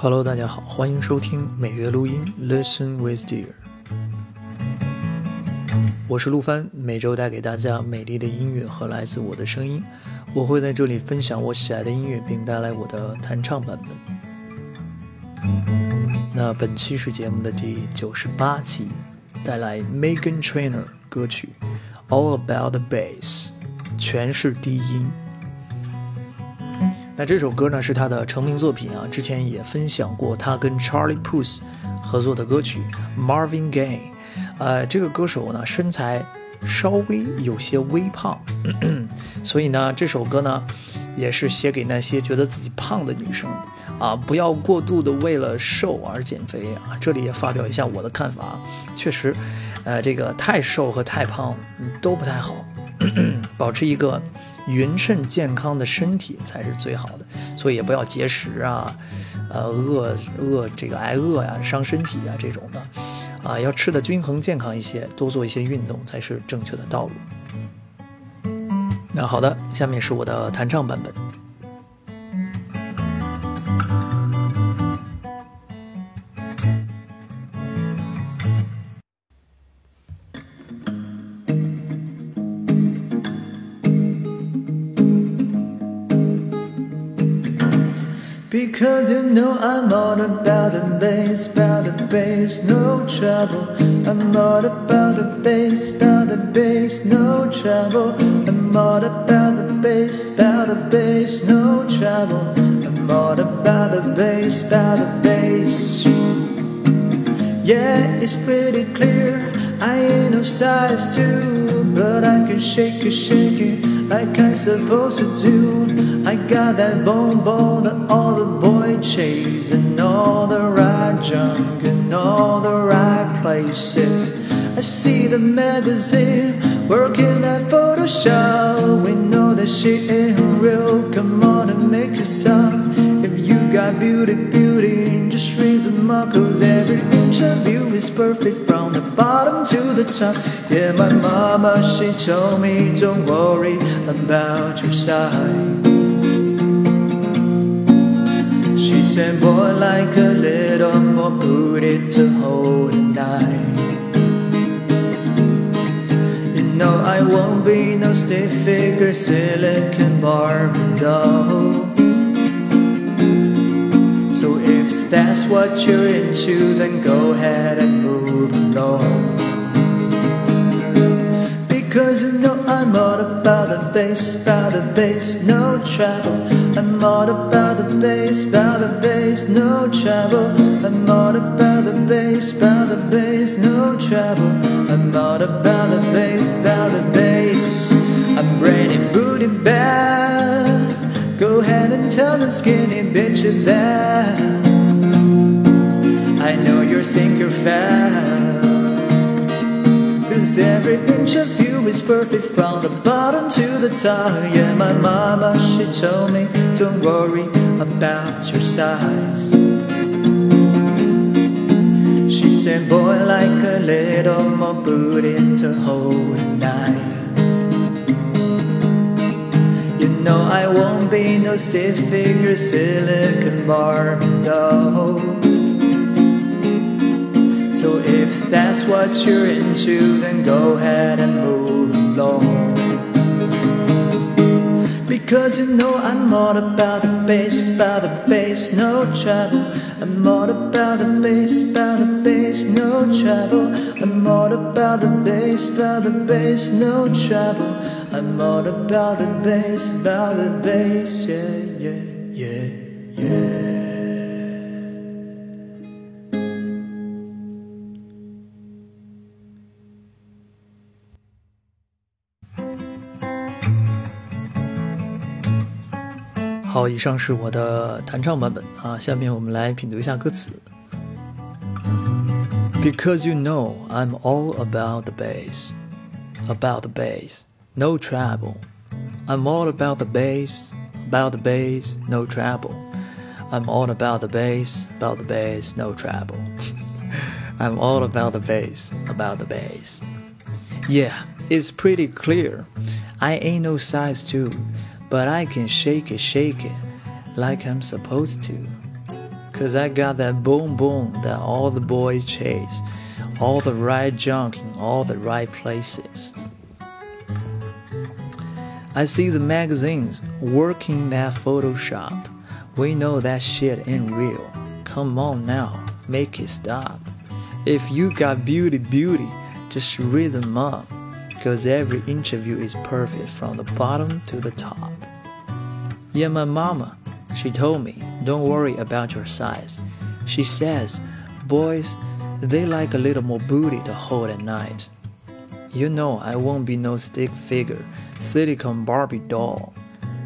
Hello，大家好，欢迎收听每月录音 Listen with Dear。我是陆帆，每周带给大家美丽的音乐和来自我的声音。我会在这里分享我喜爱的音乐，并带来我的弹唱版本。那本期是节目的第九十八期，带来 Megan Trainor 歌曲《All About the Bass》，全是低音。那这首歌呢是他的成名作品啊，之前也分享过他跟 Charlie Puth 合作的歌曲 Marvin Gaye。呃，这个歌手呢身材稍微有些微胖，所以呢这首歌呢也是写给那些觉得自己胖的女生啊，不要过度的为了瘦而减肥啊。这里也发表一下我的看法，确实，呃，这个太瘦和太胖都不太好，保持一个。匀称健康的身体才是最好的，所以也不要节食啊，呃，饿饿这个挨饿呀，伤身体呀这种的，啊，要吃的均衡健康一些，多做一些运动才是正确的道路。那好的，下面是我的弹唱版本。Because you know I'm all about the bass, about the bass, no trouble. I'm all about the bass, about the bass, no trouble. I'm all about the bass, about the bass, no trouble. I'm all about the bass, about the bass. Yeah, it's pretty clear. I ain't no size two, but I can shake it, shake it like I'm supposed to do. I got that bone bone that all the boys chase, and all the right junk in all the right places. I see the magazine working that Photoshop. We know that shit ain't real. Come on and make it stop. If you got beauty, beauty, just raise them up, cause every inch of you is perfect from the bottom to the top. Yeah, my mama, she told me, don't worry about your size. She said, boy, like a little more booty to hold at night. You know I won't be no stiff figure silicon Barbie doll. So if that's what you're into, then go ahead and move along. Because you know I'm all about the bass, about the bass, no trouble. I'm all about bass, about the bass, no trouble. I'm all about the bass, about the bass, no trouble. I'm all about the bass, about the bass. I'm bringing booty back. Go ahead and tell the skinny bitch of that. I know you're sinker fast. Cause every inch of you is perfect from the bottom to the top. Yeah, my mama, she told me, don't worry about your size. She said, boy, like a little more booty to hold at night. You know I won't be no stiff figure silicon Barbie doll. If that's what you're into, then go ahead and move along. Because you know I'm all about the bass, about the bass, no trouble. I'm all about the bass, about the bass, no trouble. I'm all about the bass, about the bass, no trouble. I'm all about the bass, about the bass, yeah, yeah, yeah, yeah. 好，以上是我的弹唱版本啊，下面我们来品读一下歌词。Because you know I'm all about the bass, about the bass, no trouble. I'm all about the bass, about the bass, no trouble. I'm all about the bass, about the bass, no trouble. I'm all about the bass, about the bass. Yeah, it's pretty clear. I ain't no size two but I can shake it, shake it like I'm supposed to. Cause I got that boom boom that all the boys chase, all the right junk in all the right places. I see the magazines working that Photoshop. We know that shit ain't real. Come on now, make it stop. If you got beauty, beauty, just rhythm up. Cause every interview is perfect from the bottom to the top. Yeah, my mama, she told me, don't worry about your size. She says, boys, they like a little more booty to hold at night. You know I won't be no stick figure, silicone Barbie doll.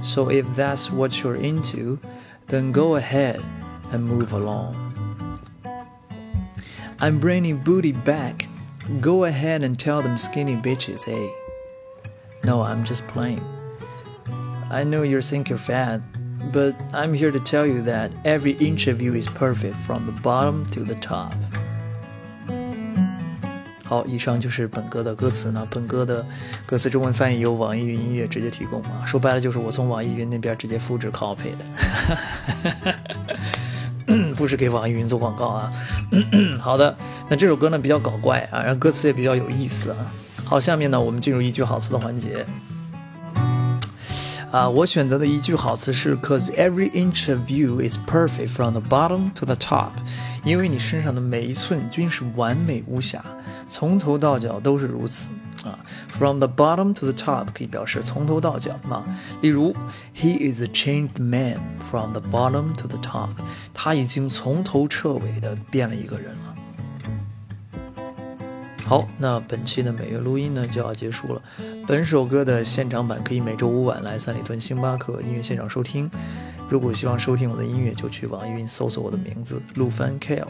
So if that's what you're into, then go ahead and move along. I'm bringing booty back. Go ahead and tell them skinny bitches, hey. No, I'm just playing. I know you think you're fat, but I'm here to tell you that every inch of you is perfect from the bottom to the top. 好，以上就是本歌的歌词呢。本歌的歌词中文翻译由网易云音乐直接提供啊，说白了就是我从网易云那边直接复制 copy 的， 不是给网易云做广告啊。好的，那这首歌呢比较搞怪啊，然后歌词也比较有意思啊。好，下面呢我们进入一句好词的环节。啊，我选择的一句好词是 "Cause every inch of you is perfect from the bottom to the top"，因为你身上的每一寸均是完美无瑕。从头到脚都是如此啊！From the bottom to the top 可以表示从头到脚啊。例如，He is a changed man from the bottom to the top。他已经从头彻尾的变了一个人了。好，那本期的每月录音呢就要结束了。本首歌的现场版可以每周五晚来三里屯星巴克音乐现场收听。如果希望收听我的音乐，就去网易云搜索我的名字陆帆 Kale。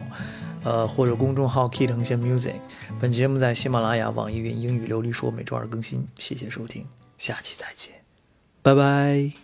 呃，或者公众号 Key 藤线 Music。本节目在喜马拉雅、网易云英语流利说每周二更新。谢谢收听，下期再见，拜拜。